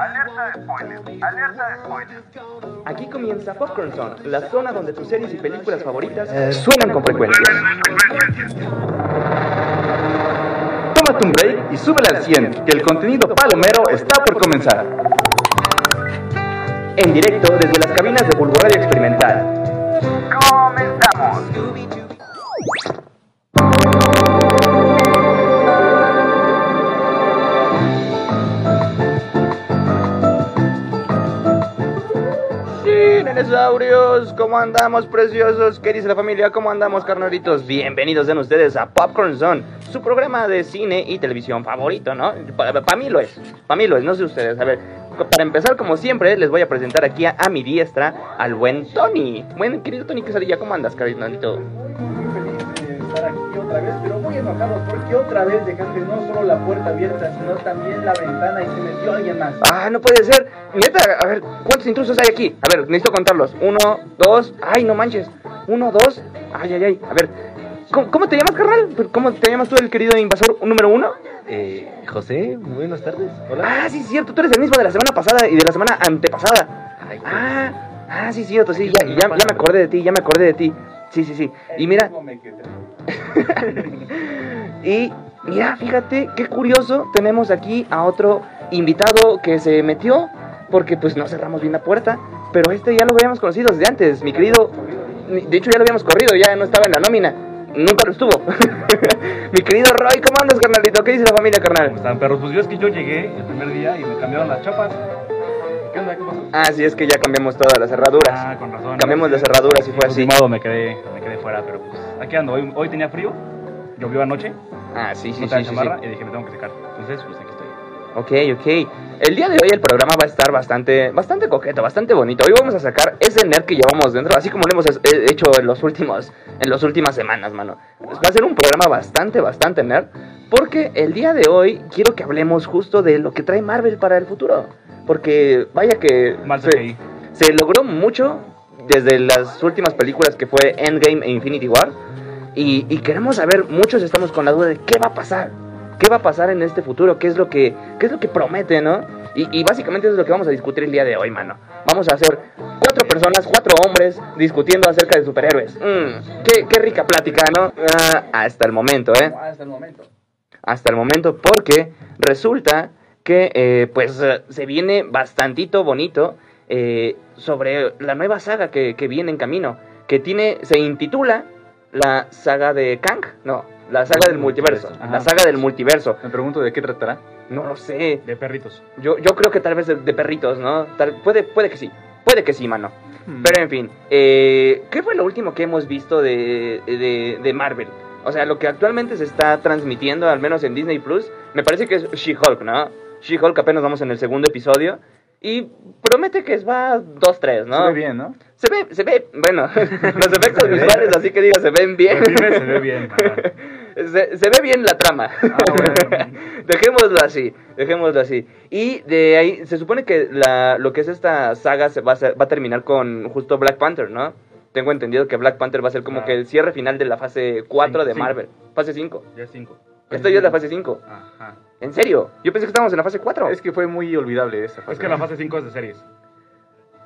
Alerta de spoilers, alerta de spoilers. Aquí comienza Popcorn Zone, la zona donde tus series y películas favoritas suenan con frecuencia. Tómate un break y súbele al 100, que el contenido palomero está por comenzar. En directo desde las cabinas de Bulboradio Experimental. Sí, nenesaurios, ¿cómo andamos, preciosos? ¿Qué dice la familia? ¿Cómo andamos, carnalitos? Bienvenidos sean ustedes a Popcorn Zone, su programa de cine y televisión favorito, ¿no? Para mí lo es, para mí lo es, no sé ustedes. A ver, para empezar, como siempre, les voy a presentar aquí a, mi diestra al buen Tony. Buen querido Tony Quesadilla, ¿cómo andas, carnalito? Muy feliz de estar aquí otra vez, pero muy enojado porque otra vez dejaste no solo la puerta abierta, sino también la ventana y se metió alguien más. Ah, no puede ser. Neta, a ver, ¿cuántos intrusos hay aquí? A ver, necesito contarlos. Uno, dos, ay, no manches. Uno, dos, ay, ay, ay. A ver, ¿cómo, cómo te llamas, carnal? ¿Cómo te llamas tú, el querido invasor número uno? Eh, José, buenas tardes. Hola. Ah, sí, cierto, tú eres el mismo de la semana pasada y de la semana antepasada. Ay, qué- Ah, ah, sí, cierto, sí, ya, ya, ya me acordé de ti, ya me acordé de ti. Sí, sí, sí. Y mira, y mira, fíjate qué curioso, tenemos aquí a otro invitado que se metió porque pues no cerramos bien la puerta, pero este ya lo habíamos conocido desde antes, mi querido, de hecho ya lo habíamos corrido, ya no estaba en la nómina, nunca lo estuvo. mi querido Roy, ¿cómo andas, carnalito? ¿Qué dice la familia, ¿Cómo carnal? están, perros? Pues yo es que yo llegué el primer día y me cambiaron las chapas. ¿Qué onda? ¿Qué pasó? Ah, sí, es que ya cambiamos todas las cerraduras. Ah, con razón. Cambiamos las cerraduras y fue así. modo, me quedé, me quedé fuera, pero pues aquí ando. Hoy, hoy tenía frío, llovió anoche, Ah, sí, sí, sí, sí, sí. y dije me tengo que secar. Entonces, pues aquí estoy. Ok, ok. El día de hoy el programa va a estar bastante, bastante coqueto, bastante bonito. Hoy vamos a sacar ese nerd que llevamos dentro, así como lo hemos he- hecho en los últimos, en las últimas semanas, mano. Pues va a ser un programa bastante, bastante nerd, porque el día de hoy quiero que hablemos justo de lo que trae Marvel para el futuro, porque vaya que Mal se, se logró mucho desde las últimas películas que fue Endgame e Infinity War. Y, y queremos saber, muchos estamos con la duda de qué va a pasar. ¿Qué va a pasar en este futuro? ¿Qué es lo que, qué es lo que promete, no? Y, y básicamente eso es lo que vamos a discutir el día de hoy, mano. Vamos a hacer cuatro personas, cuatro hombres discutiendo acerca de superhéroes. Mm, qué, qué rica plática, ¿no? Ah, hasta el momento, ¿eh? Hasta el momento. hasta el momento porque resulta que eh, pues se viene bastantito bonito eh, sobre la nueva saga que, que viene en camino que tiene se intitula la saga de Kang no la saga del multiverso Ajá. la saga del multiverso Me pregunto de qué tratará. no lo sé De perritos. yo, yo creo que tal vez de, de perritos no Tal- puede puede que sí puede que sí mano pero en fin, eh, ¿qué fue lo último que hemos visto de, de, de Marvel? O sea, lo que actualmente se está transmitiendo, al menos en Disney Plus, me parece que es She-Hulk, ¿no? She-Hulk apenas vamos en el segundo episodio. Y promete que va 2-3, ¿no? Se ve bien, ¿no? Se ve, se ve, bueno, los efectos visuales, así que diga, se ven bien. Se ve bien, se, se ve bien la trama. bueno. dejémoslo así, dejémoslo así. Y de ahí, se supone que la, lo que es esta saga se va a, ser- va a terminar con justo Black Panther, ¿no? Tengo entendido que Black Panther va a ser como Ah. que el cierre final de la fase 4 de Cinco. Marvel. Fase 5. Ya es cinco. Esto ya es la fase 5. Ajá. ¿En serio? Yo pensé que estábamos en la fase 4. Es que fue muy olvidable esa fase. Es que la fase 5 es de series.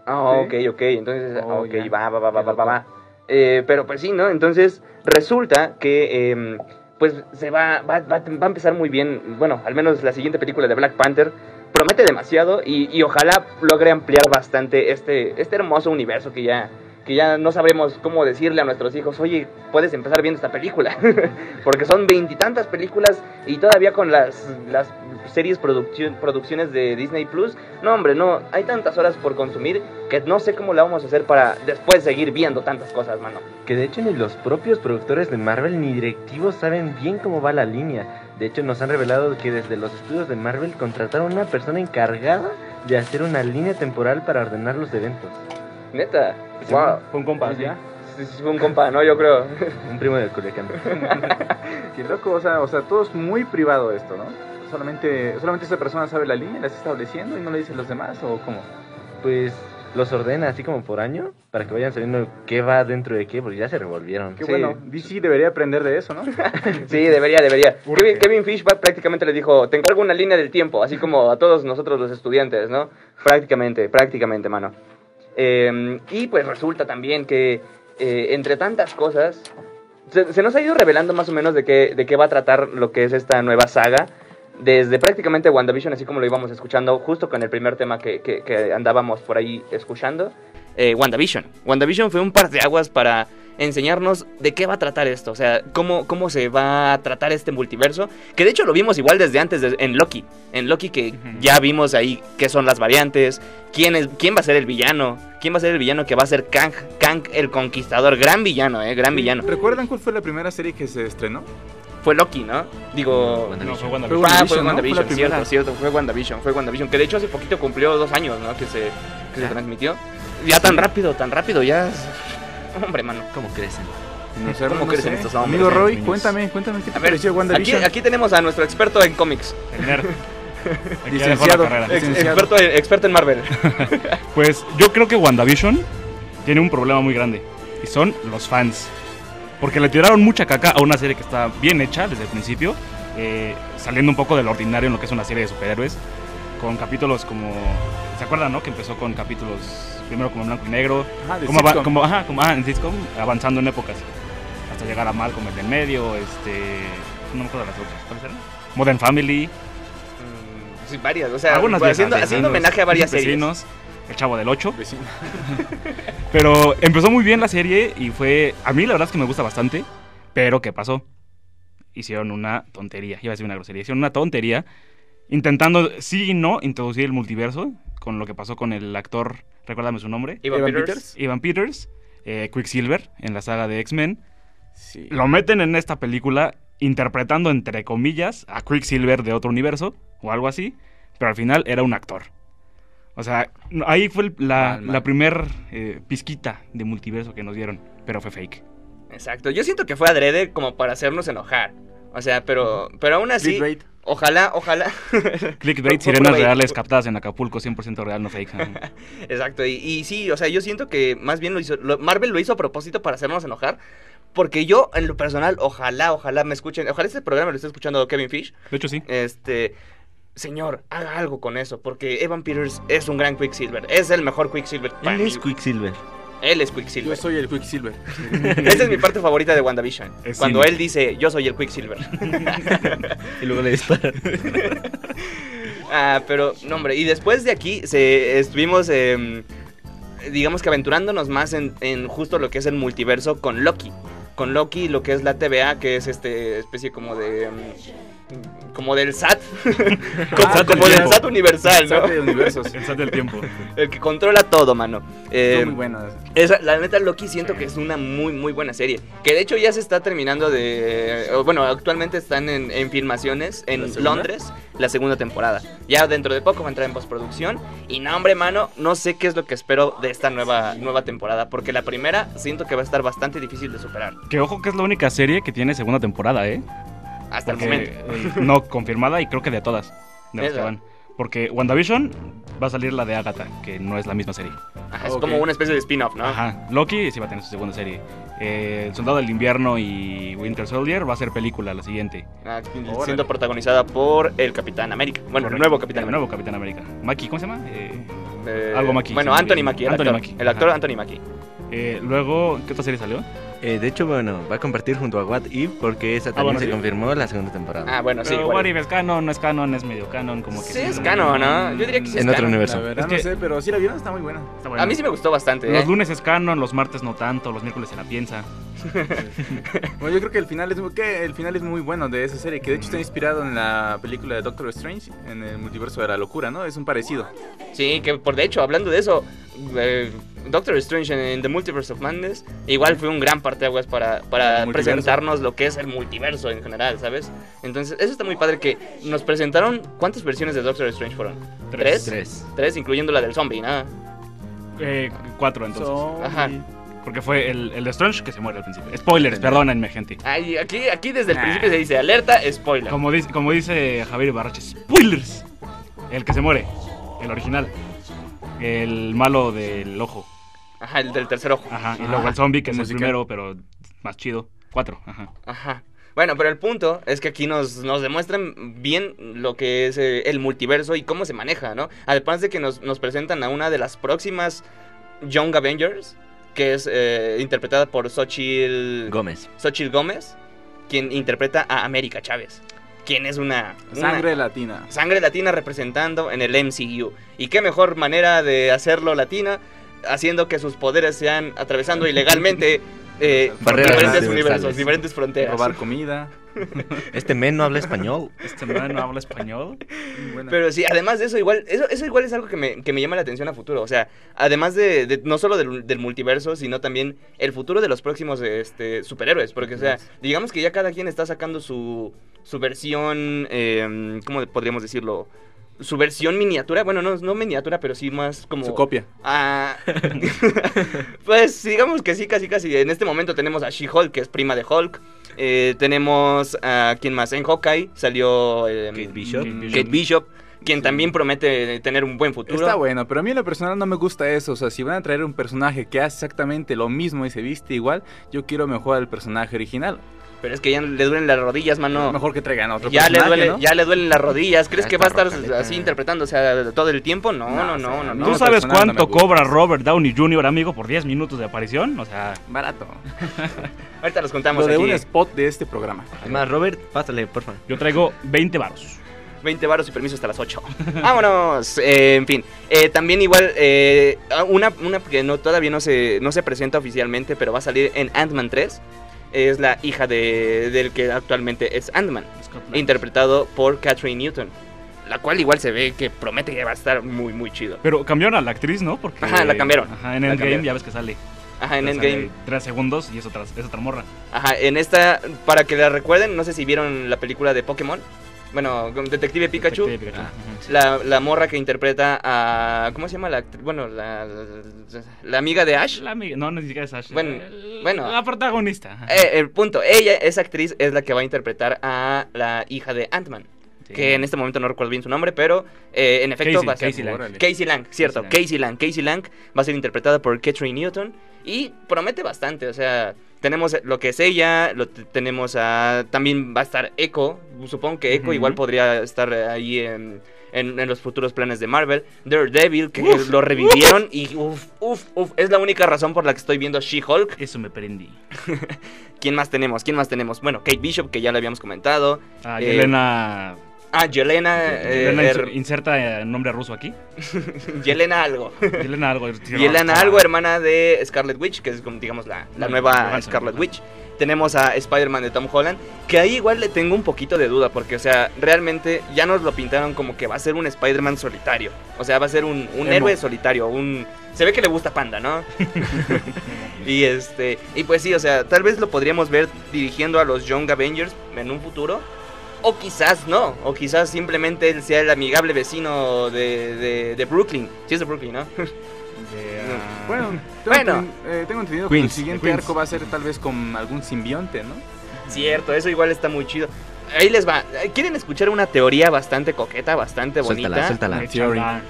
Ah, Sí. ok, ok. Entonces, Oh, ok, ya. va, va, va, va, va, va. Eh, pero pues sí, ¿no? Entonces, resulta que, em, pues, se va, va, va, va a empezar muy bien. Bueno, al menos la siguiente película de Black Panther promete demasiado y, y ojalá logre ampliar bastante este, este hermoso universo que ya, que ya no sabremos cómo decirle a nuestros hijos, oye, puedes empezar viendo esta película. Porque son veintitantas películas y todavía con las, las series produccio- producciones de Disney Plus. No, hombre, no, hay tantas horas por consumir que no sé cómo la vamos a hacer para después seguir viendo tantas cosas, mano. Que de hecho ni los propios productores de Marvel ni directivos saben bien cómo va la línea. De hecho nos han revelado que desde los estudios de Marvel contrataron a una persona encargada de hacer una línea temporal para ordenar los eventos. Neta, wow. Fue un compa, ¿ya? Sí, sí, fue un compa, ¿no? Yo creo. Un primo de Culiacán. Qué loco, o sea, o sea, todo es muy privado esto, ¿no? Solamente, solamente esa persona sabe la línea, la está estableciendo y no le dice a los demás, ¿o cómo? Pues los ordena así como por año para que vayan sabiendo qué va dentro de qué, porque ya se revolvieron. Qué Sí. bueno, DC debería aprender de eso, ¿no? Sí, debería, debería. Kevin, Kevin Fish prácticamente le dijo, tengo alguna línea del tiempo, así como a todos nosotros los estudiantes, ¿no? Prácticamente, prácticamente, mano. Eh, y pues resulta también que eh, entre tantas cosas, se, nos ha ido revelando más o menos de qué, de qué va a tratar lo que es esta nueva saga. Desde prácticamente WandaVision, así como lo íbamos escuchando, justo con el primer tema que, que- que andábamos por ahí escuchando. eh, WandaVision. WandaVision fue un par de aguas para enseñarnos de qué va a tratar esto, o sea, cómo, cómo se va a tratar este multiverso, que de hecho lo vimos igual desde antes de- en Loki, en Loki que ya vimos ahí qué son las variantes, quién, es, quién va a ser el villano, quién va a ser el villano que va a ser Kang, Kang el Conquistador, gran villano, eh, gran villano. ¿Recuerdan cuál fue la primera serie que se estrenó? Fue Loki, ¿no? Digo... WandaVision. No, fue WandaVision. Ah, fue WandaVision, ¿no? WandaVision, Fue la cierto, cierto, fue WandaVision, fue WandaVision, que de hecho hace poquito cumplió dos años, ¿no? Que se, que se transmitió. Ya tan rápido, tan rápido, ya... Hombre, mano. ¿Cómo crecen? No sé, ¿Cómo no crecen sé. estos hombres, Amigo Roy, niños? cuéntame, cuéntame qué te A ver, pareció Aquí, WandaVision. aquí tenemos a nuestro experto en cómics, El nerd. Licenciado. ex- experto, en- experto en Marvel. Pues yo creo que WandaVision tiene un problema muy grande. Y son los fans. Porque le tiraron mucha caca a una serie que está bien hecha desde el principio. eh, saliendo un poco del ordinario en lo que es una serie de superhéroes. Con capítulos como... ¿Se acuerdan, no? Que empezó con capítulos primero como en blanco y negro. Ajá, como, ava- como, ajá, como ajá, en sitcom, avanzando en épocas. Hasta llegar a Malcolm el del medio, este... No me acuerdo de las otras. ¿Cuáles eran? Modern Family. Mm, Sí, varias, o sea, algunas haciendo, homenaje a varias series. Vecinos, El Chavo del 8. Vecino. Pero empezó muy bien la serie y fue. A mí la verdad es que me gusta bastante. Pero ¿qué pasó? Hicieron una tontería. Iba a decir una grosería. Hicieron una tontería. Intentando, sí y no, introducir el multiverso. Con lo que pasó con el actor. Recuérdame su nombre. Evan Peters. Peters. Evan Peters. eh, Quicksilver. En la saga de X-Men. Sí. Lo meten en esta película. Interpretando, entre comillas, a Quicksilver de otro universo. O algo así. Pero al final era un actor. O sea, ahí fue el- la, la primer eh, pizquita de multiverso que nos dieron. Pero fue fake. Exacto, yo siento que fue adrede como para hacernos enojar. O sea, pero, pero aún así. Ojalá, ojalá. Clickbait, sirenas reales captadas en Acapulco, 100% real, no fake. Exacto, y, y sí, o sea, yo siento que más bien lo hizo, lo- Marvel lo hizo a propósito para hacernos enojar, porque yo, en lo personal, ojalá, ojalá me escuchen, ojalá este programa lo esté escuchando Kevin Fish, De hecho, sí. este, señor, haga algo con eso, porque Evan Peters es un gran Quicksilver, es el mejor Quicksilver. para Él es. Quicksilver. Él es Yo Quicksilver. soy el Quicksilver. Esa es mi parte favorita de WandaVision, Es cuando cine. él dice, yo soy el Quicksilver. Y luego le disparan. Ah, pero, no, hombre, y después de aquí se, estuvimos, em, digamos que aventurándonos más en, en justo lo que es el multiverso con Loki. Con Loki, lo que es la TVA, que es este especie como de... em, como del SAT. como SAT del como del tiempo. SAT universal, ¿no? Sat de universos. El SAT del tiempo. El que controla todo, mano. Eh, muy buenas. esa, la neta, Loki siento que es una muy, muy buena serie. Que de hecho ya se está terminando de. Bueno, actualmente están en, en filmaciones ¿La en segunda? Londres, la segunda temporada. Ya dentro de poco va a entrar en postproducción. Y no, hombre, mano, no sé qué es lo que espero de esta nueva, nueva temporada. Porque la primera siento que va a estar bastante difícil de superar. Que ojo que es la única serie que tiene segunda temporada, ¿eh? Hasta el momento. eh, no, confirmada y creo que de todas. De las que van. Porque WandaVision va a salir la de Agatha, que no es la misma serie. Ajá, es como una especie de spin-off, ¿no? Ajá. Loki sí va a tener su segunda serie. Eh, el Soldado del Invierno y Winter Soldier va a ser película la siguiente. Ah, Órale. siendo protagonizada por el Capitán América. Bueno, el nuevo Capitán El América. nuevo Capitán América. Mackie, ¿cómo se llama? Eh, Eh, algo Mackie, Bueno, Anthony. Mackie. El Anthony actor, Mackie, el actor ajá. Anthony Mackie. eh, luego, ¿qué otra serie salió? Eh, de hecho, bueno, va a compartir junto a What If porque esa también bueno, se sí. confirmó la segunda temporada. Ah, bueno, sí. Pero. What If es canon, no es canon, es medio canon, como que Sí, es canon, ¿no? Yo diría que sí es En otro canon. universo. La verdad Es no que- sé, pero si la vieron está muy buena. Está. A mí sí me gustó bastante. Los ¿eh? lunes es canon, los martes no tanto, los miércoles se la piensa. Bueno, yo creo que el final es muy, que el final es muy bueno de esa serie, que de hecho está inspirado en la película de Doctor Strange, en el multiverso de la locura, ¿no? Es un parecido. Sí, que por de hecho, hablando de eso, eh, Doctor Strange en, en The Multiverse of Madness igual fue un gran parteaguas para, para presentarnos lo que es el multiverso en general, ¿sabes? Entonces, eso está muy padre que nos presentaron. ¿Cuántas versiones de Doctor Strange fueron? ¿Tres? Tres. Tres, incluyendo la del zombie, ¿no? Eh, cuatro entonces. Zombie. Ajá. Porque fue el, el de Strange que se muere al principio. Spoilers, perdónenme, gente. Ay, aquí, aquí desde el Nah. principio se dice alerta, spoiler. Como dice, como dice Javier Ibarrache, spoilers. El que se muere, el original. El malo del ojo. Ajá, el del tercer ojo. Ajá. Y Ah, luego el zombie, que es el primero, pero más chido. Cuatro. Ajá. Ajá. Bueno, pero el punto es que aquí nos, nos demuestran bien lo que es eh, el multiverso y cómo se maneja, ¿no? Además de que nos, nos presentan a una de las próximas Young Avengers, que es eh, interpretada por Xochitl Gómez. Xochitl Gómez, quien interpreta a América Chávez, quien es una, una Sangre latina. sangre latina representando en el MCU. Y qué mejor manera de hacerlo latina, haciendo que sus poderes sean atravesando ilegalmente eh, Barreras diferentes universos, diferentes fronteras. Robar comida. Este men no habla español. Este man no habla español. Pero sí, además de eso, igual, eso, eso igual es algo que me, que me llama la atención a futuro. O sea, además de, de- no solo del, del multiverso, sino también el futuro de los próximos este, superhéroes. Porque, o sea, digamos que ya cada quien está sacando su, su versión, eh, ¿cómo podríamos decirlo? Su versión miniatura, bueno, no, no miniatura, pero sí más como... Su copia. Ah, pues digamos que sí, casi casi. En este momento tenemos a She-Hulk, que es prima de Hulk. Eh, tenemos a quién más en Hawkeye salió eh, Kate Bishop. Kate Bishop. Kate Bishop, quien también promete tener un buen futuro. Está bueno, pero a mí en lo personal no me gusta eso. O sea, si van a traer un personaje que hace exactamente lo mismo y se viste igual, yo quiero mejor al personaje original. Pero es que ya le duelen las rodillas, mano. Mejor que traigan otro ya le duele, ¿no? ya le duelen las rodillas. ¿Crees Ya que va a estar rocaleta. así interpretando, o sea, todo el tiempo? No, no, No, no, o sea, no, a mí no. ¿Tú sabes cuánto cobra Robert Downey Jr., amigo, por 10 minutos de aparición? O sea, Barato. Ahorita los contamos Lo de aquí. un spot de este programa. Además, Robert, pásale, por favor. yo traigo 20 varos. 20 varos y permiso hasta las 8. Vámonos. Eh, en fin, eh, también igual eh, una, una que no, todavía no se, no se presenta oficialmente, pero va a salir en Ant-Man 3. Es la hija de, del que actualmente es Ant-Man, interpretado por Catherine Newton. La cual igual se ve que promete que va a estar muy, muy chido. Pero cambiaron a la actriz, ¿no? Porque, Ajá, la cambiaron. Ajá, en Endgame ya ves que sale. Ajá, en Endgame. Tres segundos y es otra, es otra morra. Ajá, en esta, para que la recuerden, no sé si vieron la película de Pokémon. Bueno, Detective Pikachu. Detective Pikachu. Ah. La, la morra que interpreta a. ¿Cómo se llama la actriz? Bueno, la, la amiga de Ash. La amiga, no, ni siquiera es Ash. Bueno, El- bueno. La protagonista. Eh, el punto, ella, esa actriz, es la que va a interpretar a la hija de Ant-Man. Sí. Que en este momento no recuerdo bien su nombre, pero eh, en efecto Casey, va a ser. Casey Lang. Casey Lang, cierto, Casey Casey Lang. Casey Lang va a ser interpretada por Catherine Newton y promete bastante, o sea, tenemos lo que es ella, lo tenemos a también va a estar Echo, supongo que Echo igual podría estar ahí en, en- en los futuros planes de Marvel, Daredevil que lo revivieron y uff, uff, uff, es la única razón por la que estoy viendo She-Hulk. Eso me prendí. ¿Quién más tenemos? ¿Quién más tenemos? Bueno, Kate Bishop que ya le habíamos comentado. Ah, Eh, Yelena. Ah, Yelena, eh, Yelena inser- inserta eh, nombre ruso aquí. Yelena algo. Yelena algo. Yelena algo, hermana de Scarlet Witch, que es como digamos la, nueva Johansson, Scarlet. Witch. Tenemos a Spider-Man de Tom Holland, que ahí igual le tengo un poquito de duda, porque, o sea, realmente ya nos lo pintaron como que va a ser un Spider-Man solitario. O sea, va a ser un, un héroe solitario, un... Se ve que le gusta Panda, ¿no? y este... Y pues sí, o sea, tal vez lo podríamos ver dirigiendo a los Young Avengers en un futuro. O quizás no, o quizás simplemente él sea el amigable vecino de, de, de Brooklyn. Sí es de Brooklyn, ¿no? Ah, Bueno, tengo, Bueno. eh, tengo entendido que el siguiente Queens. arco va a ser tal vez con algún simbionte, ¿no? Cierto, eso igual está muy chido. Ahí les va. ¿Quieren escuchar una teoría bastante coqueta, bastante bonita? Suéltala, suéltala.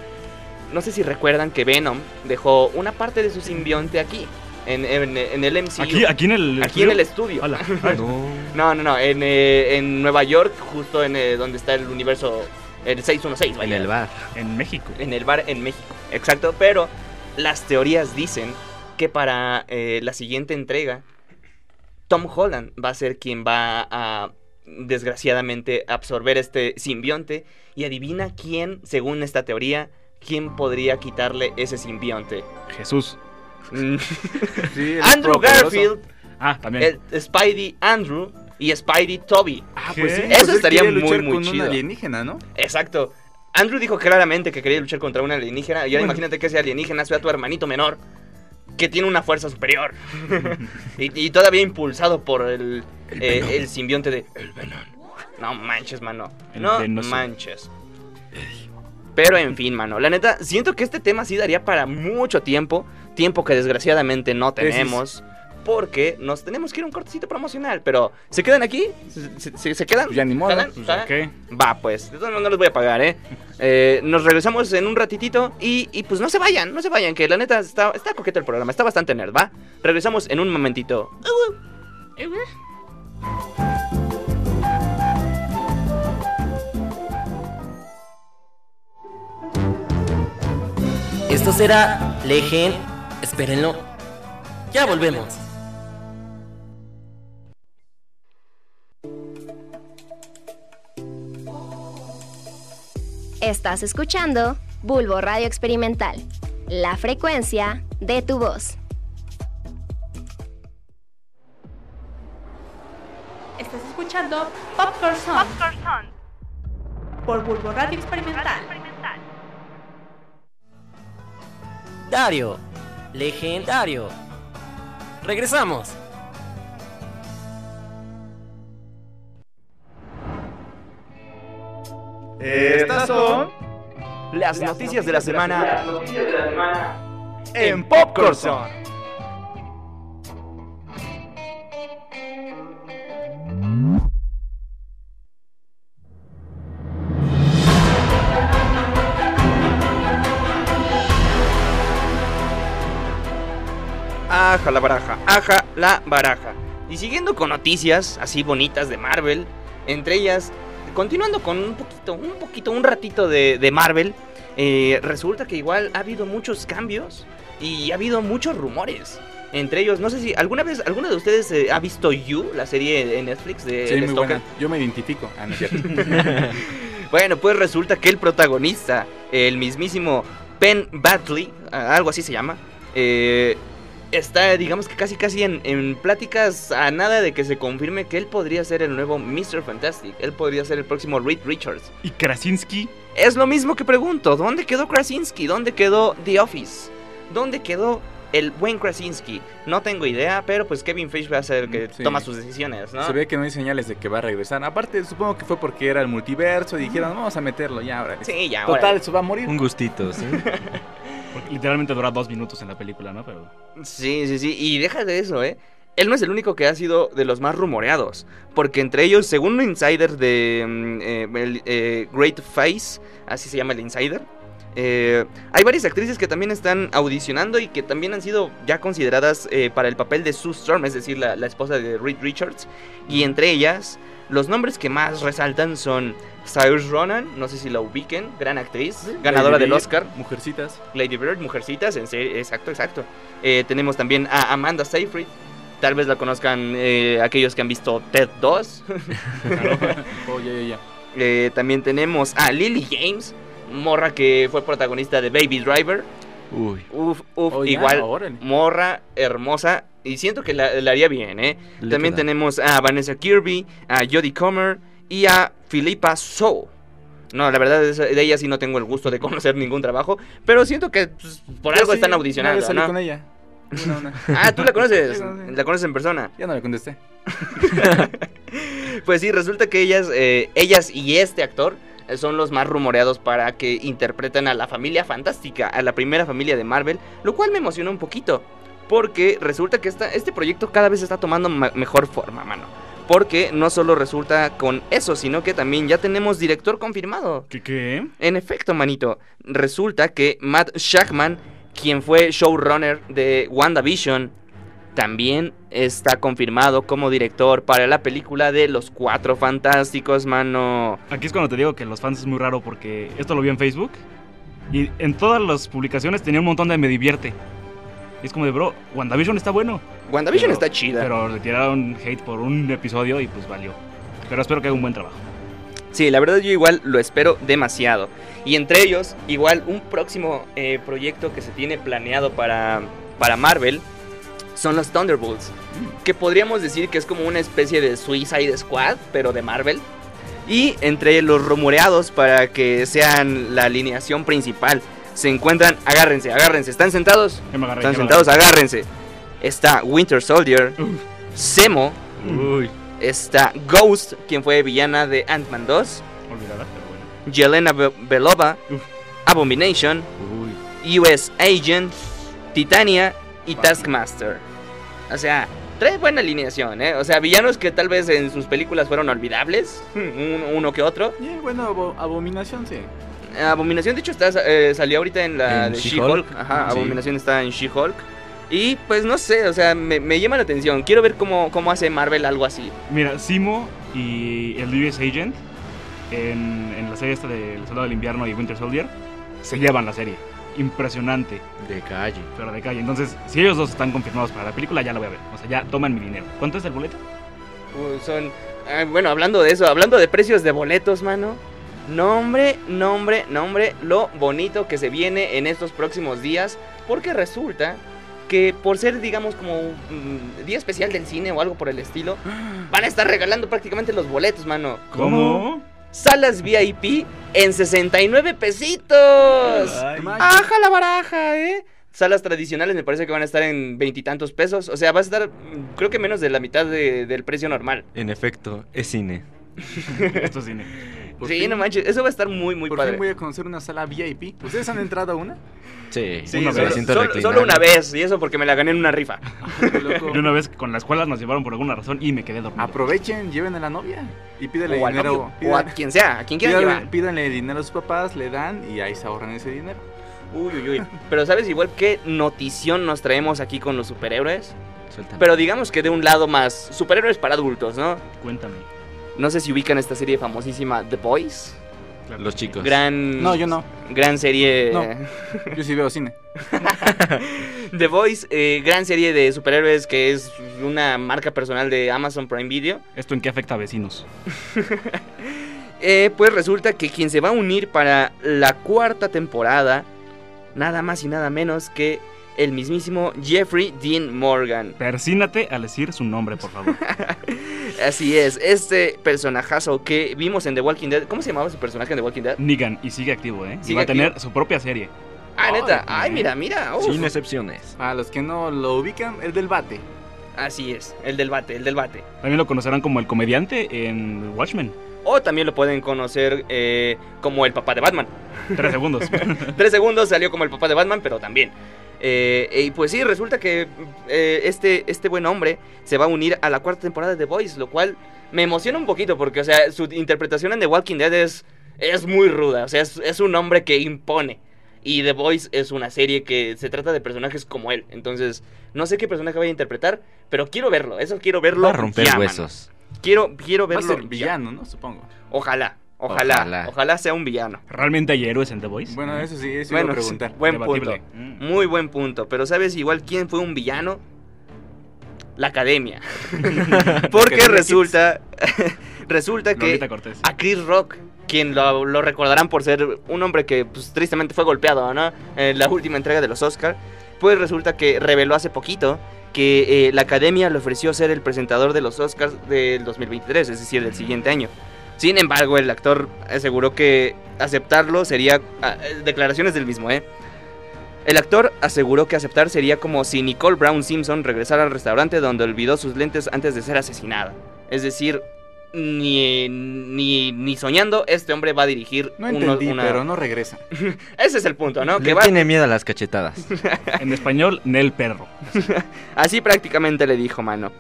No sé si recuerdan que Venom dejó una parte de su simbionte aquí, en, en- en el MCU. Aquí, aquí en el. Aquí en el estudio. Ay, No. No, no, no, en, eh, en Nueva York, justo en eh, donde está el universo, el 616, En vaya. el bar. En México. En el bar en México. Exacto, pero las teorías dicen que para eh, la siguiente entrega, Tom Holland va a ser quien va a, desgraciadamente, absorber este simbionte. Y adivina quién, según esta teoría, quién podría quitarle ese simbionte. Jesús. Mm, Sí, Andrew. Garfield, Ah, también. el Spidey Andrew y Spidey Toby. Ah, pues sí. Eso pues estaría muy, muy con chido. un alienígena, ¿no? Exacto. Andrew dijo claramente que quería luchar contra un alienígena. Y ahora Bueno. imagínate que ese alienígena sea tu hermanito menor. Que tiene una fuerza superior. y, y todavía impulsado por el, eh, el simbionte de El Venom. No manches, mano. El no venoso. manches. Pero en fin, mano. La neta, siento que este tema sí daría para mucho tiempo. Tiempo que desgraciadamente no Tesis. tenemos. porque nos tenemos que ir a un cortecito promocional. Pero, ¿se quedan aquí? ¿Se, se- se quedan? Pues ya ni modo. Pues. ¿qué? Va, pues, de todos modos no les voy a pagar, ¿eh? Eh, Nos regresamos en un ratitito y, y, pues no se vayan, no se vayan, que la neta está, está coqueto el programa, está bastante nerd, ¿va? Regresamos en un momentito. Esto será Legend. Espérenlo. Ya volvemos. Estás escuchando Bulbo Radio Experimental, la frecuencia de tu voz. Estás escuchando Popcorn Song por Bulbo Radio Experimental. Dario. Legendario. Regresamos. Estas son Las noticias de la semana en Popcorn Aja la baraja, aja la baraja. Y siguiendo con noticias así bonitas de Marvel, entre ellas, continuando con un poquito, un poquito, un ratito de, de Marvel, eh, resulta que igual ha habido muchos cambios y ha habido muchos rumores. Entre ellos, no sé si alguna vez, alguno de ustedes eh, ha visto You, la serie de Netflix de Sí, muy buena. Yo me identifico. Ah, no. Bueno, pues resulta que el protagonista, el mismísimo Penn Batley, algo así se llama, eh, está, digamos que casi casi en, en pláticas a nada de que se confirme que él podría ser el nuevo Mr. Fantastic. Él podría ser el próximo Reed Richards. Y Krasinski, Es lo mismo que pregunto, ¿dónde quedó Krasinski? ¿Dónde quedó The Office? ¿Dónde quedó el buen Krasinski? No tengo idea, pero pues Kevin Feige va a ser el que Sí. toma sus decisiones, ¿no? Se ve que no hay señales de que va a regresar. Aparte, supongo que fue porque era el multiverso y dijeron, vamos a meterlo ya ahora. Sí, ya, Total, órale. eso va a morir. Un gustito, ¿sí? porque literalmente dura dos minutos en la película, ¿no? Pero Sí, sí, sí. Y deja de eso, ¿eh? Él no es el único que ha sido de los más rumoreados. Porque entre ellos, según un insider de mm, eh, el, eh, Great Face, así se llama el insider, eh, hay varias actrices que también están audicionando y que también han sido ya consideradas para el papel de Sue Storm, es decir, la, la esposa de Reed Richards. Y entre ellas, los nombres que más resaltan son Cyrus Ronan, no sé si la ubiquen, gran actriz, ganadora Lady del Bird, Oscar. Mujercitas. Lady Bird, Mujercitas, en serio, exacto, exacto. Eh, tenemos también a Amanda Seyfried. Tal vez la conozcan eh, aquellos que han visto Ted 2. Oh. Eh, también tenemos a Lily James, morra que fue protagonista de Baby Driver. Uy. Uf, uf, Oh, igual, morra hermosa. Y siento que la, la haría bien, ¿eh? Le También queda. tenemos a Vanessa Kirby, a Jodie Comer y a Philippa So. No, la verdad es- de ella sí no tengo el gusto de conocer ningún trabajo, pero siento que pues, por Yo algo sí, están una audicionando, vez ¿no? con ella. Una, una. Ah, tú la conoces, la conoces en persona. Ya no le contesté. Pues sí, resulta que ellas, eh, ellas y este actor son los más rumoreados para que interpreten a la familia fantástica, a la primera familia de Marvel, lo cual me emociona un poquito, porque resulta que esta, este proyecto cada vez está tomando ma- mejor forma, mano. Porque no solo resulta con eso, sino que también ya tenemos director confirmado. ¿qué qué? En efecto, manito, resulta que Matt Shackman, quien fue showrunner de WandaVision, también está confirmado como director para la película de Los Cuatro Fantásticos, mano. Aquí es cuando te digo que los fans es muy raro porque esto lo vi en Facebook y en todas las publicaciones tenía un montón de me divierte. Y es como de, bro, WandaVision está bueno. WandaVision Pero- está chida. Pero le tiraron hate por un episodio y pues valió. Pero espero que haga un buen trabajo. Sí, la verdad yo igual lo espero demasiado. Y entre ellos, igual un próximo eh, proyecto que se tiene planeado para, para Marvel son los Thunderbolts. Que podríamos decir que es como una especie de Suicide Squad, pero de Marvel. Y entre los rumoreados para que sean la alineación principal se encuentran, agárrense, agárrense, ¿están sentados? Agarré, Están sentados, agárrense. Está Winter Soldier, Semo, Uy. está Ghost, quien fue villana de Ant-Man 2. Olvidada, pero bueno. Yelena Be- Belova, Uf. Abomination, Uy. US Agent, Titania y. Taskmaster. O sea, trae buena alineación, ¿eh? O sea, villanos que tal vez en sus películas fueron olvidables, un- uno que otro. Y bueno, abo- Abominación, sí. Abominación, de hecho, está, eh, salió ahorita en la En de She-Hulk. Ajá, Sí. Abominación está en She-Hulk. Y pues no sé, o sea, me, me llama la atención. Quiero ver cómo, cómo hace Marvel algo así. Mira, Simo y el US Agent en, en la serie esta de El Soldado del Invierno y Winter Soldier se llevan la serie. Impresionante, De calle. pero de calle. Entonces, si ellos dos están confirmados para la película, ya la voy a ver. O sea, ya toman mi dinero. ¿Cuánto es el boleto? Uh, son. ah, bueno, hablando de eso, hablando de precios de boletos, mano. Nombre, nombre, nombre, lo bonito que se viene en estos próximos días. Porque resulta que por ser, digamos, como un día especial del cine o algo por el estilo, van a estar regalando prácticamente los boletos, mano. ¿Cómo? Salas VIP en 69 pesitos. Ay, Aja la baraja, ¿eh? Salas tradicionales me parece que van a estar en veintitantos pesos. O sea, va a estar, mm, creo que menos de la mitad de- del precio normal. En efecto, es cine. Esto es cine. Por sí, fin- no manches, eso va a estar muy, muy Por padre. fin voy a conocer una sala VIP. ¿Ustedes han entrado a una? Sí, Sí, Una solo, vez. solo- solo una vez, y eso porque me la gané en una rifa. Y una vez con la escuela nos llevaron por alguna razón y me quedé dormido. Aprovechen, lleven a la novia y pídele O, dinero. novio, o a quien sea, a quien quiera pídale- llevar. pídanle dinero a sus papás, le dan y ahí se ahorran ese dinero. Uy, uy, uy. Pero ¿sabes igual qué notición nos traemos aquí con los superhéroes? Suéltame. Pero digamos que de un lado más superhéroes para adultos, ¿no? Cuéntame. No sé si ubican esta serie famosísima The Boys. Los chicos. Gran No, yo no. gran serie No. Yo sí veo cine. The Voice, eh, gran serie de superhéroes que es una marca personal de Amazon Prime Video. ¿Esto en qué afecta a vecinos? Eh, pues resulta que quien se va a unir para la cuarta temporada, nada más y nada menos que el mismísimo Jeffrey Dean Morgan. Persínate al decir su nombre, por favor. Así es, este personajazo que vimos en The Walking Dead. ¿Cómo se llamaba su personaje en The Walking Dead? Negan, y sigue activo, ¿eh? Y va a tener su propia serie. Ah, neta. Ay, Ay, mira, mira. uf. Sin excepciones. Para los que no lo ubican, el del bate. Así es, el del bate, el del bate. También lo conocerán como el comediante en Watchmen. O también lo pueden conocer eh, como el papá de Batman. Tres segundos. Tres segundos salió como el papá de Batman, pero también. Eh, y pues sí, resulta que eh, este, este buen hombre se va a unir a la cuarta temporada de The Voice, lo cual me emociona un poquito porque, o sea, su interpretación en The Walking Dead es, es muy ruda, o sea, es, es un hombre que impone. Y The Voice es una serie que se trata de personajes como él. Entonces, no sé qué personaje vaya a interpretar, pero quiero verlo. Eso quiero verlo. Va a romper ya, mano. huesos. Quiero, quiero Va a verlo. ser ya. villano, ¿no? Supongo. Ojalá, ojalá, ojalá, Ojalá. sea un villano. ¿Realmente hay héroes en The Voice? Bueno, eso sí, eso Bueno, iba a preguntar. buen Debatible. punto. Mm. Muy buen punto. Pero ¿sabes igual quién fue un villano? La academia. Porque resulta. resulta que a Chris Rock, quien lo, lo recordarán por ser un hombre que pues, tristemente fue golpeado, ¿no? En la última entrega de los Oscar. Pues resulta que reveló hace poquito que eh, la academia le ofreció ser el presentador de los Oscars del 2023, es decir, del siguiente año. Sin embargo, el actor aseguró que aceptarlo sería... ah, eh, declaraciones del mismo, ¿eh? El actor aseguró que aceptar sería como si Nicole Brown Simpson regresara al restaurante donde olvidó sus lentes antes de ser asesinada. Es decir, ni, ni, ni soñando este hombre va a dirigir No uno- entendí, una- pero no regresa. Ese es el punto, ¿no? Que va... tiene miedo a las cachetadas. En español, Nel Perro. Así prácticamente le dijo, mano.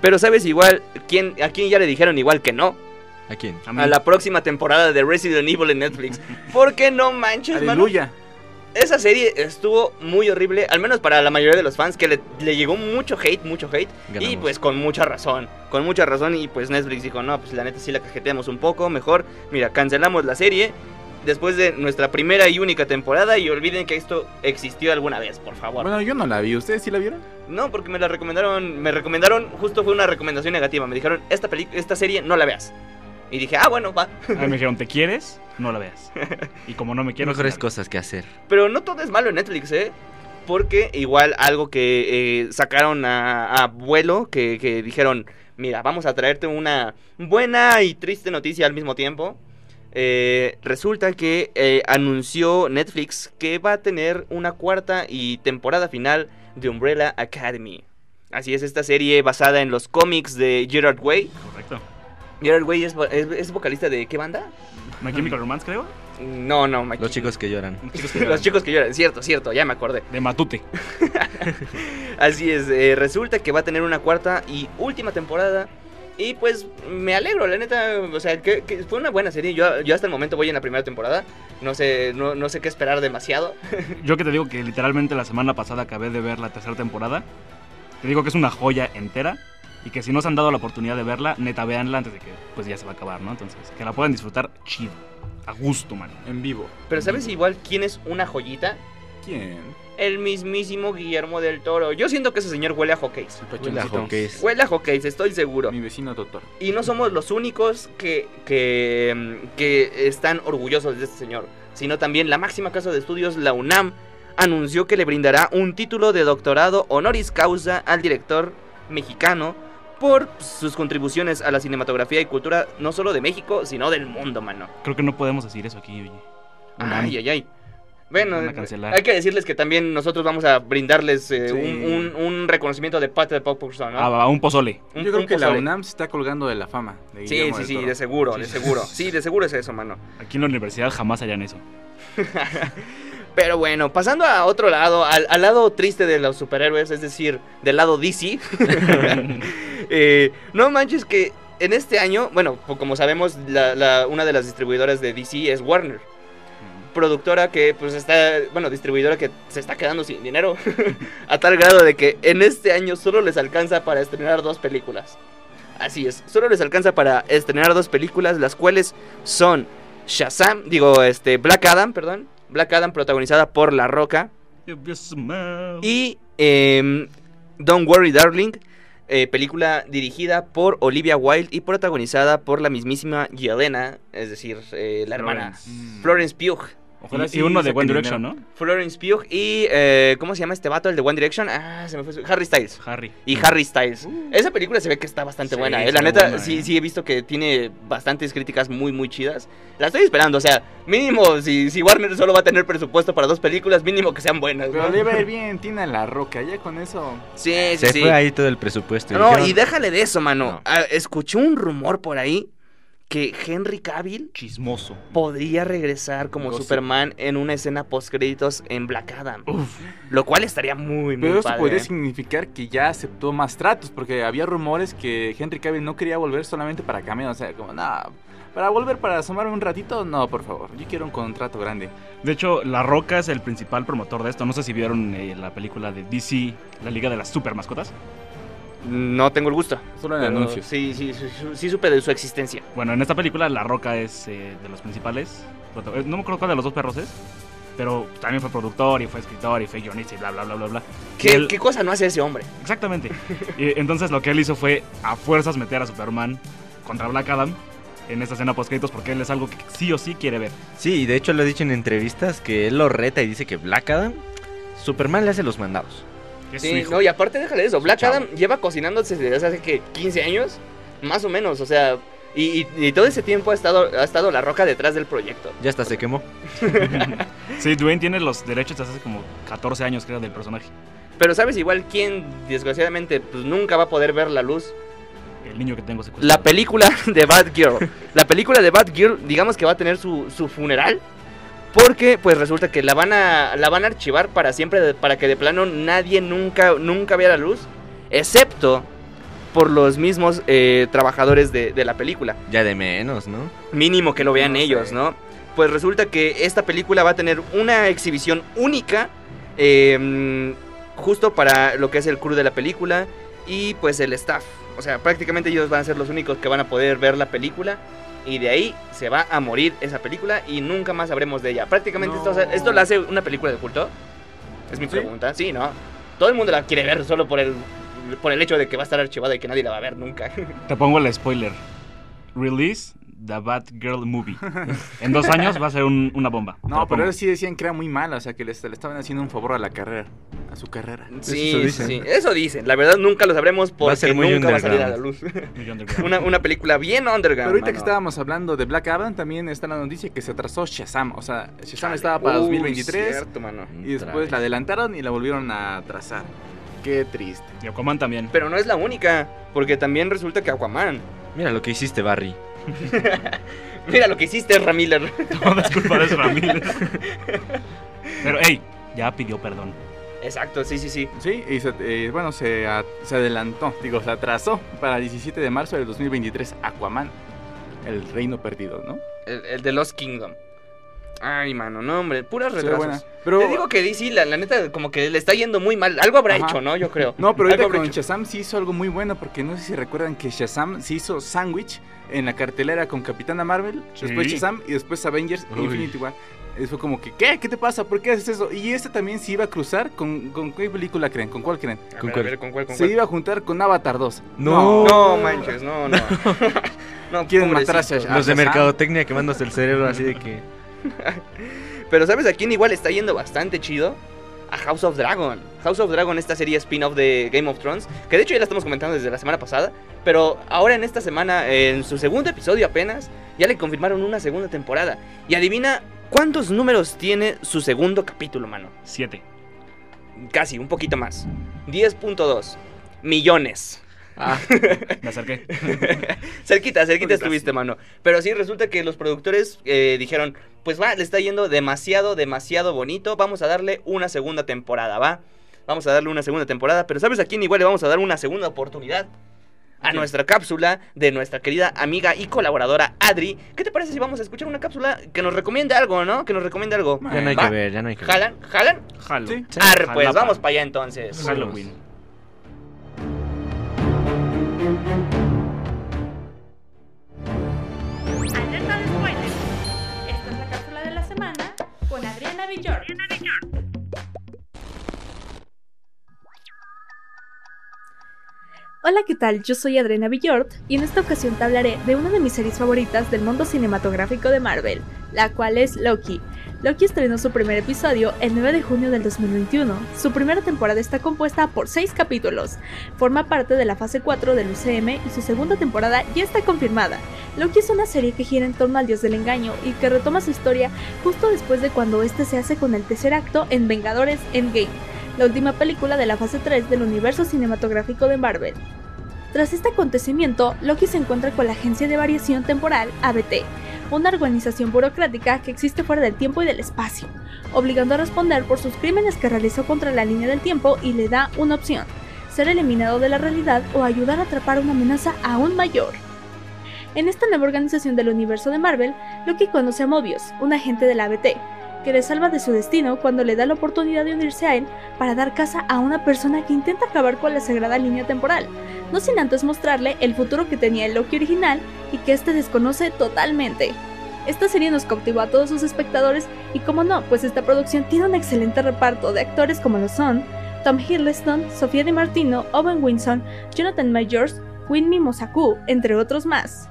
Pero sabes igual, ¿quién, ¿a quién ya le dijeron igual que no? ¿A quién? A la próxima temporada de Resident Evil en Netflix. ¿Por qué no manches, mano? Aleluya. Esa serie estuvo muy horrible, al menos para la mayoría de los fans, que le, le llegó mucho hate, mucho hate. Y pues con mucha razón, con mucha razón. Y pues Netflix dijo, no, pues la neta sí la cajeteamos un poco, mejor. Mira, cancelamos la serie después de nuestra primera y única temporada y olviden que esto existió alguna vez, por favor. Bueno, yo no la vi. ¿Ustedes sí la vieron? No, porque me la recomendaron, me recomendaron, justo fue una recomendación negativa. Me dijeron, esta, peli esta serie no la veas. Y dije, ah, bueno, va. A mí me dijeron, ¿te quieres? No la veas. Y como no me quiero... Mejores cosas que hacer. Pero no todo es malo en Netflix, ¿eh? Porque igual algo que eh, sacaron a, a vuelo, que, que dijeron, mira, vamos a traerte una buena y triste noticia al mismo tiempo. Eh, resulta que eh, anunció Netflix que va a tener una cuarta y temporada final de Umbrella Academy. Así es, esta serie basada en los cómics de Gerard Way. Gerard Way es, vo- es- es vocalista de qué banda? My Chemical Romance, creo. No, no, Mikey. Los chicos que lloran. Los chicos que lloran, cierto, cierto, ya me acordé. De Matute. Así es, eh, resulta que va a tener una cuarta y última temporada. Y pues me alegro, la neta, o sea, que, que fue una buena serie. Yo, yo hasta el momento voy en la primera temporada. No sé, no, no sé qué esperar demasiado. Yo que te digo que literalmente la semana pasada acabé de ver la tercera temporada. Te digo que es una joya entera. Y que si no se han dado la oportunidad de verla, neta, véanla antes de que pues ya se va a acabar, ¿no? Entonces, que la puedan disfrutar chido. A gusto, man. En vivo. Pero ¿sabes igual quién es una joyita? ¿Quién? El mismísimo Guillermo del Toro. Yo siento que ese señor huele a hockeys. Huele a hockeys. Huele a hockeys, estoy seguro. Mi vecino doctor. Y no somos los únicos que, que, que están orgullosos de este señor, sino también la máxima casa de estudios, la UNAM, anunció que le brindará un título de doctorado honoris causa al director mexicano por sus contribuciones a la cinematografía y cultura no solo de México, sino del mundo, mano. Creo que no podemos decir eso aquí, oye. Unami. Ay, ay, ay. Bueno, hay que decirles que también nosotros vamos a brindarles eh, Sí. un, un- un reconocimiento de parte de Pop Person, ¿no? A, a un pozole. Un- Yo creo que la. UNAM se está colgando de la fama. de Sí, sí, sí, de seguro, de seguro. Sí, de seguro es eso, mano. Aquí en la universidad jamás harían eso. Pero bueno, pasando a otro lado, al, al lado triste de los superhéroes, es decir, del lado DC. eh, no manches que en este año, bueno, como sabemos, la- la- una de las distribuidoras de DC es Warner. Productora que pues está, bueno, distribuidora que se está quedando sin dinero. a tal grado de que en este año solo les alcanza para estrenar dos películas. Así es, solo les alcanza para estrenar dos películas, las cuales son Shazam, digo, este, Black Adam, perdón. Black Adam protagonizada por La Roca. Y em, Don't Worry Darling, eh, película dirigida por Olivia Wilde y protagonizada por la mismísima Yelena, es decir, eh, la hermana Florence. Florence Pugh. Ojalá Y, sí y uno de One Direction, dinero. ¿no? Florence Pugh y, eh, ¿cómo se llama este vato? El de One Direction. Ah, se me fue su... Harry Styles. Harry. Y Harry Styles. Esa película se ve que está bastante Sí, buena. eh. La neta, buena, sí, eh. sí he visto que tiene bastantes críticas muy, muy chidas. La estoy esperando. O sea, mínimo, si, si Warner solo va a tener presupuesto para dos películas, mínimo que sean buenas. Pero ¿no? le va a ir bien, tiene a la roca, ya con eso. Sí, sí, Se sí. fue ahí todo el presupuesto. No, Dijeron, y déjale de eso, mano. No. Ah, escuché un rumor por ahí que Henry Cavill Chismoso. podría regresar como Gossip. Superman en una escena post créditos en Black Adam. Lo cual estaría muy, muy Pero esto padre. podría ¿eh? significar que ya aceptó más tratos, porque había rumores que Henry Cavill no quería volver solamente para cameo, o sea, como, nada, para volver para asomarme un ratito, no, por favor, yo quiero un contrato grande. De hecho, La Roca es el principal promotor de esto. No sé si vieron eh, la película de DC, la Liga de las Super Mascotas. No tengo el gusto. Solo en Pero anuncios. Sí, sí, sí, sí, supe de su existencia. Bueno, en esta película La Roca es eh, de los principales. eh, No me acuerdo cuál de los dos perros es. Pero también fue productor y fue escritor y fue guionista y bla, bla, bla, bla, bla. ¿Qué, él- qué cosa no hace ese hombre? Exactamente. Y entonces lo que él hizo fue a fuerzas meter a Superman contra Black Adam en esta escena post porque él es algo que sí o sí quiere ver. Sí, y de hecho lo ha dicho en entrevistas que él lo reta y dice que Black Adam, Superman le hace los mandados. Su Sí, hijo. no, y aparte déjale de eso. Black. Adam lleva cocinándose desde hace que 15 años, más o menos, o sea, y, y- y todo ese tiempo ha estado, ha estado la roca detrás del proyecto. Ya hasta se quemó. Sí, Dwayne tiene los derechos desde hace como 14 años, creo, del personaje. Pero sabes igual quién, desgraciadamente, pues nunca va a poder ver la luz. El niño que tengo secuestrado. La película de Batgirl. La película de Batgirl, digamos que va a tener su, su funeral. Porque pues resulta que la van a la van a archivar para siempre para que de plano nadie nunca nunca vea la luz, excepto por los mismos eh, trabajadores de, de la película. Ya de menos, ¿no? Mínimo que lo vean No sé. ellos, ¿no? Pues resulta que esta película va a tener una exhibición única eh, justo para lo que es el crew de la película y pues el staff. O sea, prácticamente ellos van a ser los únicos que van a poder ver la película y de ahí se va a morir esa película y nunca más sabremos de ella. Prácticamente esto, No. esto la hace una película de culto. Es mi ¿Sí? pregunta. Sí, ¿no? Todo el mundo la quiere ver solo por el por el hecho de que va a estar archivada y que nadie la va a ver nunca. Te pongo el spoiler. Release The Batgirl Movie. En dos años va a ser un- una bomba. No, pero ellos sí decían que era muy mala, o sea, que les- le estaban haciendo un favor a la carrera, a su carrera. Sí, Eso sí, dicen. sí. Eso dicen. La verdad nunca lo sabremos Va a porque ser muy nunca va a salir a la luz. Muy underground. una, una película bien underground. Pero ahorita que estábamos hablando de Black Adam, también está la noticia que se atrasó Shazam. O sea, Shazam Chale. estaba para Uy, 2023 cierto, mano. y después la adelantaron y la volvieron a atrasar. Qué triste. Y Aquaman también. Pero no es la única, porque también resulta que Aquaman. Mira lo que hiciste, Barry. Mira lo que hiciste, Ramiller. Todo es culpa de Ezra Miller. Pero, hey, ya pidió perdón. Exacto, sí, sí, sí. Sí, y se- eh, bueno, se, a- se adelantó, digo, se atrasó para el 17 de marzo del 2023 Aquaman, el reino perdido, ¿no? El, el de Lost Kingdom. Ay, mano, no, hombre, puras retrasos. buena. Pero, Te digo que DC, la, la neta, como que le está yendo muy mal. Algo habrá Ajá. hecho, ¿no? Yo creo. No, pero ahorita con hecho. Shazam sí hizo algo muy bueno, porque no sé si recuerdan que Shazam se hizo sándwich en la cartelera con Capitana Marvel, Sí. después Shazam y después Avengers Uy. Infinity War. Y fue como que, ¿qué? ¿Qué te pasa? ¿Por qué haces eso? Y este también se iba a cruzar con, con ¿qué película creen? ¿Con cuál creen? A ¿Con ver, cuál? a ver, ¿con cuál, con Se cuál? iba a juntar con Avatar 2. No. No manches, no, no. no Quieren matar a. Shazam. Los de mercadotecnia quemándose el cerebro así de que. Pero ¿sabes a quién igual está yendo bastante chido? A House of Dragon. House of Dragon, esta serie spin-off de Game of Thrones, que de hecho ya la estamos comentando desde la semana pasada, pero ahora en esta semana, en su segundo episodio apenas, ya le confirmaron una segunda temporada. Y adivina cuántos números tiene su segundo capítulo, mano. Siete. Casi, un poquito más. 10.2 millones. Ah, me acerqué. cerquita, cerquita estuviste, mano. Pero sí, resulta que los productores eh, dijeron, pues va, le está yendo demasiado, demasiado bonito. Vamos a darle una segunda temporada, ¿va? Vamos a darle una segunda temporada. Pero ¿sabes a quién igual le vamos a dar una segunda oportunidad? A nuestra cápsula de nuestra querida amiga y colaboradora Adri. ¿Qué te parece si vamos a escuchar una cápsula que nos recomiende algo, ¿no? Que nos recomiende algo. Ya no hay ¿Va? que ver, ya no hay que ver. ¿Jalan? ¿Jalan? Jalo. Sí. Arre, pues, Jalapa. vamos para allá entonces. Halloween. Hola, ¿qué tal? Yo soy Adriana Villort y en esta ocasión te hablaré de una de mis series favoritas del mundo cinematográfico de Marvel, la cual es Loki. Loki estrenó su primer episodio el 9 de junio del 2021. Su primera temporada está compuesta por 6 capítulos. Forma parte de la fase 4 del UCM y su segunda temporada ya está confirmada. Loki es una serie que gira en torno al dios del engaño y que retoma su historia justo después de cuando este se hace con el tercer acto en Vengadores Endgame la última película de la fase 3 del universo cinematográfico de Marvel. Tras este acontecimiento, Loki se encuentra con la Agencia de Variación Temporal, ABT, una organización burocrática que existe fuera del tiempo y del espacio, obligando a responder por sus crímenes que realizó contra la línea del tiempo y le da una opción, ser eliminado de la realidad o ayudar a atrapar una amenaza aún mayor. En esta nueva organización del universo de Marvel, Loki conoce a Mobius, un agente de la ABT, que le salva de su destino cuando le da la oportunidad de unirse a él para dar caza a una persona que intenta acabar con la sagrada línea temporal, no sin antes mostrarle el futuro que tenía el Loki original y que este desconoce totalmente. Esta serie nos cautivó a todos sus espectadores y como no, pues esta producción tiene un excelente reparto de actores como lo son Tom Hiddleston, Sofía Di Martino, Owen Wilson, Jonathan Majors, Winmi Mosaku, entre otros más.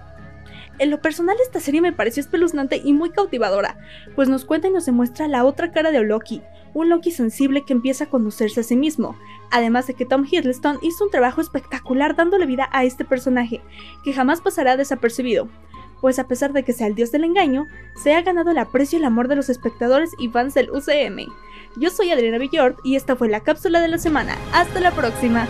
En lo personal esta serie me pareció espeluznante y muy cautivadora, pues nos cuenta y nos demuestra la otra cara de Loki, un Loki sensible que empieza a conocerse a sí mismo, además de que Tom Hiddleston hizo un trabajo espectacular dándole vida a este personaje, que jamás pasará desapercibido, pues a pesar de que sea el dios del engaño, se ha ganado el aprecio y el amor de los espectadores y fans del UCM. Yo soy Adriana Villort y esta fue la cápsula de la semana. Hasta la próxima.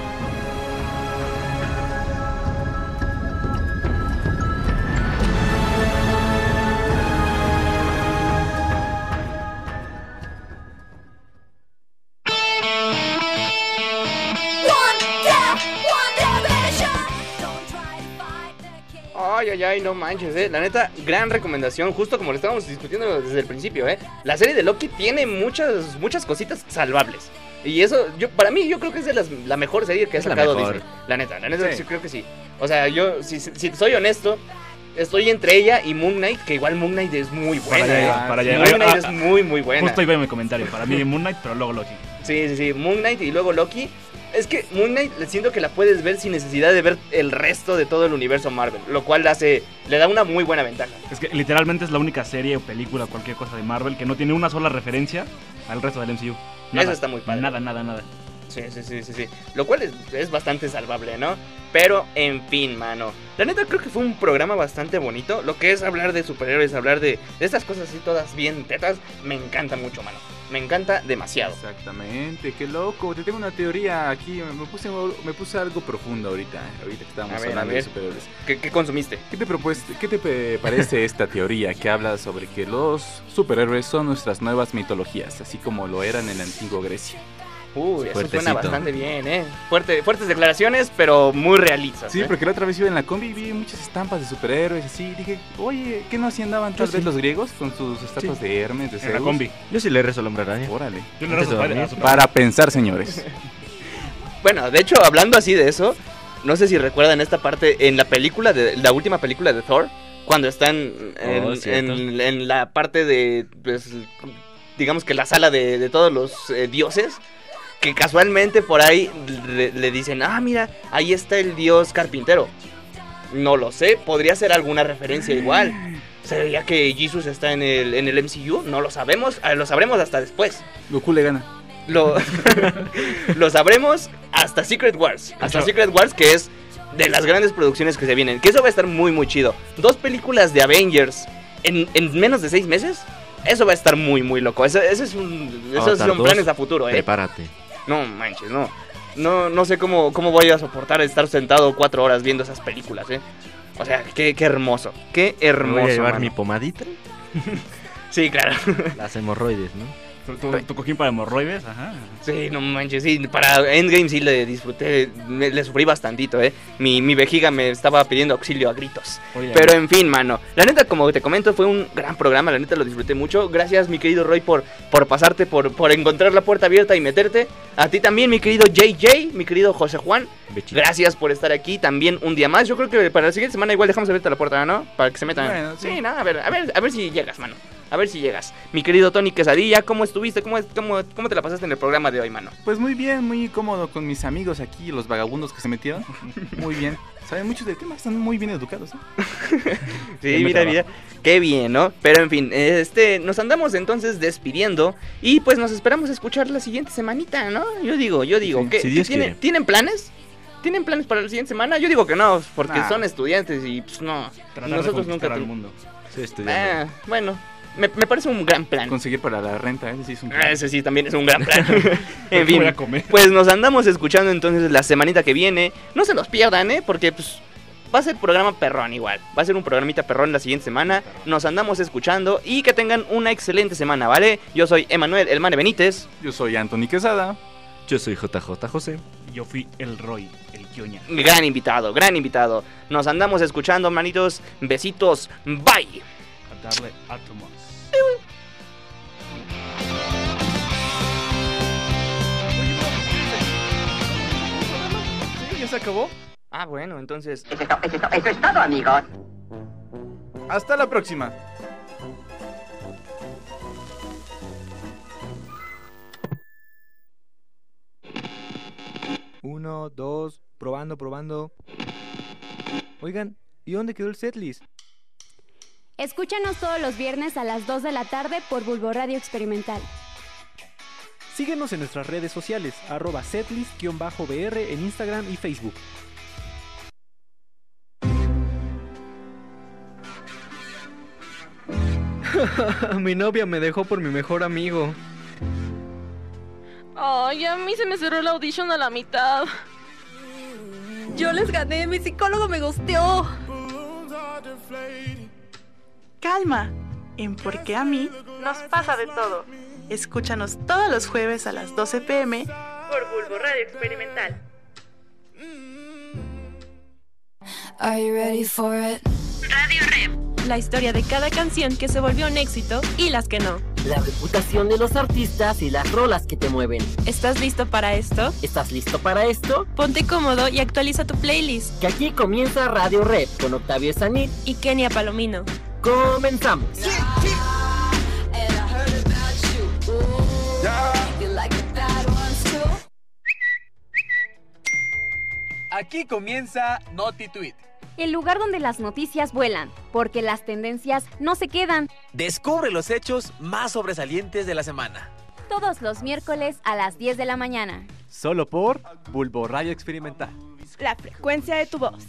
Ay, ay, ay, no manches, eh. La neta, gran recomendación, justo como lo estábamos discutiendo desde el principio, eh. La serie de Loki tiene muchas, muchas cositas salvables. Y eso, yo, para mí, yo creo que es de las, la mejor serie que ha la sacado mejor. Disney. La neta, la neta, Sí. sí, creo que sí. O sea, yo, si, si soy honesto, estoy entre ella y Moon Knight, que igual Moon Knight es muy buena, Para eh. allá, para allá. Moon Knight ah, es muy, muy buena. Justo iba en mi comentario. Para mí Moon Knight, pero luego Loki. Sí, sí, sí. Moon Knight y luego Loki. Es que Moon Knight siento que la puedes ver sin necesidad de ver el resto de todo el universo Marvel. Lo cual hace. le da una muy buena ventaja. Es que literalmente es la única serie o película o cualquier cosa de Marvel que no tiene una sola referencia al resto del MCU. Eso está muy padre. Nada, nada, nada. Sí, sí, sí, sí, sí. Lo cual es, es bastante salvable, ¿no? Pero, en fin, mano. La neta creo que fue un programa bastante bonito. Lo que es hablar de superhéroes, hablar de, de estas cosas así todas bien tetas, me encanta mucho, mano. Me encanta demasiado. Exactamente, qué loco. Te tengo una teoría aquí. Me puse, me puse algo profundo ahorita. Ahorita que estábamos ver, hablando de superhéroes. ¿Qué, qué consumiste? ¿Qué te, propueste- ¿Qué te parece esta teoría que habla sobre que los superhéroes son nuestras nuevas mitologías, así como lo eran en la antigua Grecia? Uy, eso Fuertecito. suena bastante bien, ¿eh? Fuerte, fuertes declaraciones, pero muy realistas. Sí, ¿eh? porque la otra vez iba en la combi y vi muchas estampas de superhéroes así. y Dije, oye, ¿qué no así andaban tal Yo vez sí. los griegos con sus estatuas de Hermes, de En la Zeus? combi. Yo sí le rezo al hombre araña. Órale. Yo le rezo de a dormir. su- Para pensar, señores. Bueno, de hecho, hablando así de eso, no sé si recuerdan esta parte en la película, de la última película de Thor, cuando están en, Oh, en- en la parte de, pues, digamos que la sala de, de todos los eh, dioses, que casualmente por ahí le, le dicen, ah, mira, ahí está el dios carpintero. No lo sé, podría ser alguna referencia igual. ¿Sería que Jesus está en el, en el MCU? No lo sabemos, eh, lo sabremos hasta después. Goku le gana. Lo, lo sabremos hasta Secret Wars. Hasta. Secret Wars, que es de las grandes producciones que se vienen. Que eso va a estar muy, muy chido. Dos películas de Avengers en, en menos de seis meses. Eso va a estar muy, muy loco. Eso, eso es un, esos Avatar son 2, planes a futuro, ¿eh? Prepárate. No manches, no. No, no sé cómo, cómo voy a soportar estar sentado cuatro horas viendo esas películas, ¿eh? O sea, qué, qué hermoso. Qué Me hermoso. voy a llevar mano. mi pomadita. Sí, claro. Las hemorroides, ¿no? Tu, tu- tu cojín para hemorroides, ajá. Sí, no manches, sí, para Endgame sí le disfruté, me- le sufrí bastantito, eh. Mi, mi vejiga me estaba pidiendo auxilio a gritos. Oye, Pero en fin, mano, la neta, como te comento, fue un gran programa, la neta lo disfruté mucho. Gracias, mi querido Roy, por, por pasarte, por, por encontrar la puerta abierta y meterte. A ti también, mi querido JJ, mi querido José Juan. Bechito. Gracias por estar aquí también un día más. Yo creo que para la siguiente semana igual dejamos abierta la puerta, ¿no? Para que se metan. Bueno, sí. sí, nada, a ver, a ver, a ver si llegas, mano. A ver si llegas. Mi querido Tony Quesadilla, ¿cómo estuviste? ¿Cómo, cómo, ¿Cómo te la pasaste en el programa de hoy, mano? Pues muy bien, muy cómodo con mis amigos aquí, los vagabundos que se metieron. Muy bien. Saben mucho del tema, están muy bien educados. ¿eh? Sí, Bien mira, mira. Qué bien, ¿no? Pero en fin, este, nos andamos entonces despidiendo y pues nos esperamos escuchar la siguiente semanita, ¿no? Yo digo, yo digo, Sí, ¿qué, si Dios ¿tienen, quiere. ¿tienen planes? ¿Tienen planes para la siguiente semana? Yo digo que no, porque Nah. son estudiantes y pues no. Tratar Nosotros nunca... al mundo. Estudiando. Ah, bueno, me, me parece un gran plan. Conseguir para la renta, ese sí es un Ah, plan. Ese sí, también es un gran plan. en ¿Qué fin, voy a comer? pues nos andamos escuchando entonces la semanita que viene. No se los pierdan, ¿eh? Porque pues va a ser programa perrón igual. Va a ser un programita perrón la siguiente semana. Nos andamos escuchando y que tengan una excelente semana, ¿vale? Yo soy Emanuel El Mane Benítez. Yo soy Anthony Quesada. Yo soy JJ José. Yo fui el Roy, el Kioña. Gran invitado, gran invitado. Nos andamos escuchando, manitos. Besitos. Bye. A darle átomos. Ya se acabó. Ah, bueno, entonces... Eso es, to- eso es to- eso es todo, amigos. Hasta la próxima. Uno, dos, probando, probando. Oigan, ¿y dónde quedó el setlist? Escúchanos todos los viernes a las 2 de la tarde por Bulbo Radio Experimental. Síguenos en nuestras redes sociales, arroba setlist-br en Instagram y Facebook. mi novia me dejó por mi mejor amigo. Ay, a mí se me cerró la audition a la mitad. Yo les gané, mi psicólogo me gusteó. Calma. En Por qué a mí nos pasa de todo. Escúchanos todos los jueves a las 12 pm Por Bulbo Radio Experimental. Are you ready for it? Radio Rep. La historia de cada canción que se volvió un éxito y las que no. La reputación de los artistas y las rolas que te mueven. ¿Estás listo para esto? ¿Estás listo para esto? Ponte cómodo y actualiza tu playlist. Que aquí comienza Radio Rep con Octavio Sanit y Kenia Palomino. Comenzamos. Aquí comienza Noti Tweet. El lugar donde las noticias vuelan, porque las tendencias no se quedan. Descubre los hechos más sobresalientes de la semana. todos los miércoles a las 10 de la mañana. Solo por Bulbo Radio Experimental. La frecuencia de tu voz.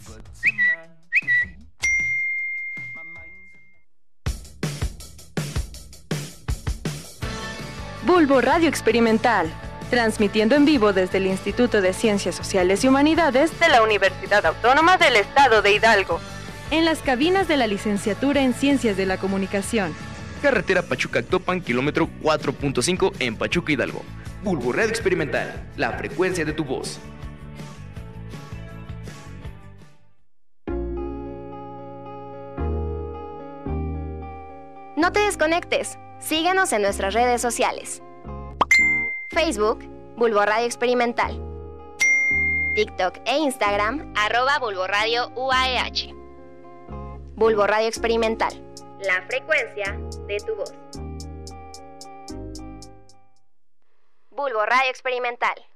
Bulbo Radio Experimental, transmitiendo en vivo desde el Instituto de Ciencias Sociales y Humanidades de la Universidad Autónoma del Estado de Hidalgo, en las cabinas de la licenciatura en Ciencias de la Comunicación. Carretera Pachuca-Actopan, kilómetro 4.5 en Pachuca, Hidalgo. Bulbo Radio Experimental, la frecuencia de tu voz. No te desconectes. Síguenos en nuestras redes sociales. Facebook, Bulbo Radio Experimental. TikTok e Instagram, arroba Bulbo UAEH. Bulbo Radio Experimental. La frecuencia de tu voz. Bulbo Radio Experimental.